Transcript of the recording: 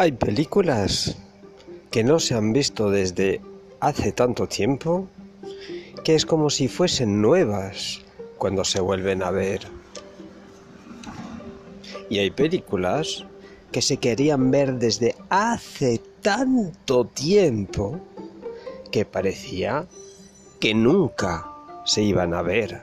Hay películas que no se han visto desde hace tanto tiempo que es como si fuesen nuevas cuando se vuelven a ver. Y hay películas que se querían ver desde hace tanto tiempo que parecía que nunca se iban a ver.